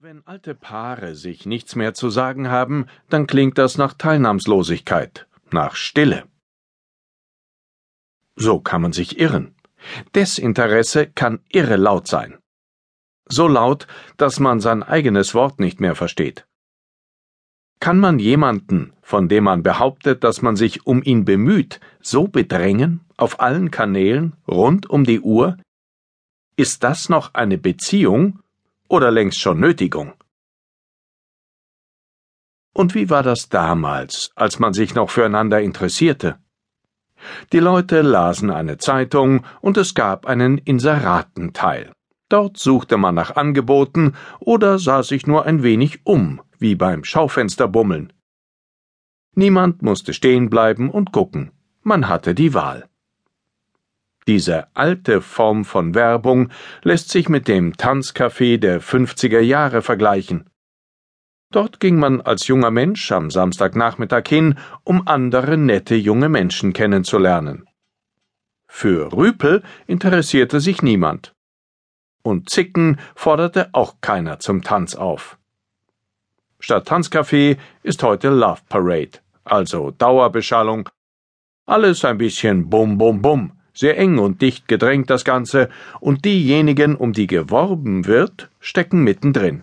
Wenn alte Paare sich nichts mehr zu sagen haben, dann klingt das nach Teilnahmslosigkeit, nach Stille. So kann man sich irren. Desinteresse kann irre laut sein. So laut, dass man sein eigenes Wort nicht mehr versteht. Kann man jemanden, von dem man behauptet, dass man sich um ihn bemüht, so bedrängen, auf allen Kanälen, rund um die Uhr? Ist das noch eine Beziehung oder längst schon Nötigung. Und wie war das damals, als man sich noch füreinander interessierte? Die Leute lasen eine Zeitung und es gab einen Inseratenteil. Dort suchte man nach Angeboten oder sah sich nur ein wenig um, wie beim Schaufensterbummeln. Niemand musste stehen bleiben und gucken. Man hatte die Wahl. Diese alte Form von Werbung lässt sich mit dem Tanzcafé der 50er Jahre vergleichen. Dort ging man als junger Mensch am Samstagnachmittag hin, um andere nette junge Menschen kennenzulernen. Für Rüpel interessierte sich niemand. Und Zicken forderte auch keiner zum Tanz auf. Statt Tanzcafé ist heute Love Parade, also Dauerbeschallung. Alles ein bisschen bum bum bum sehr eng und dicht gedrängt das Ganze, und diejenigen, um die geworben wird, stecken mittendrin.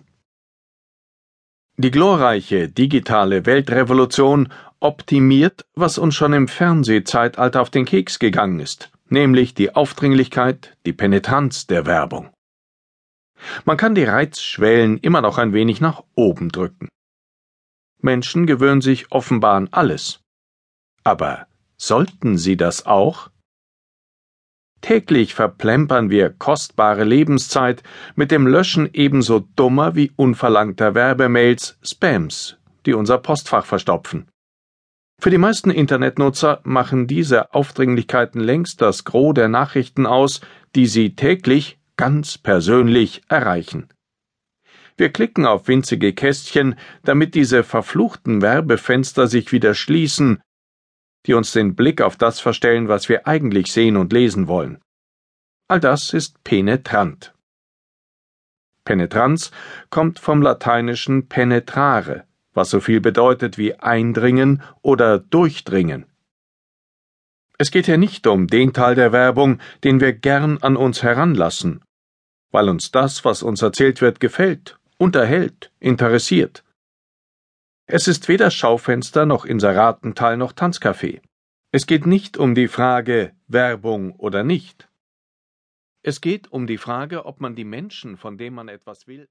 Die glorreiche digitale Weltrevolution optimiert, was uns schon im Fernsehzeitalter auf den Keks gegangen ist, nämlich die Aufdringlichkeit, die Penetranz der Werbung. Man kann die Reizschwellen immer noch ein wenig nach oben drücken. Menschen gewöhnen sich offenbar an alles. Aber sollten sie das auch? Täglich verplempern wir kostbare Lebenszeit mit dem Löschen ebenso dummer wie unverlangter Werbemails, Spams, die unser Postfach verstopfen. Für die meisten Internetnutzer machen diese Aufdringlichkeiten längst das Gros der Nachrichten aus, die sie täglich ganz persönlich erreichen. Wir klicken auf winzige Kästchen, damit diese verfluchten Werbefenster sich wieder schließen die uns den Blick auf das verstellen, was wir eigentlich sehen und lesen wollen. All das ist penetrant. Penetranz kommt vom lateinischen penetrare, was so viel bedeutet wie eindringen oder durchdringen. Es geht hier nicht um den Teil der Werbung, den wir gern an uns heranlassen, weil uns das, was uns erzählt wird, gefällt, unterhält, interessiert. Es ist weder Schaufenster noch Inseratenteil noch Tanzcafé. Es geht nicht um die Frage Werbung oder nicht. Es geht um die Frage, ob man die Menschen, von denen man etwas will,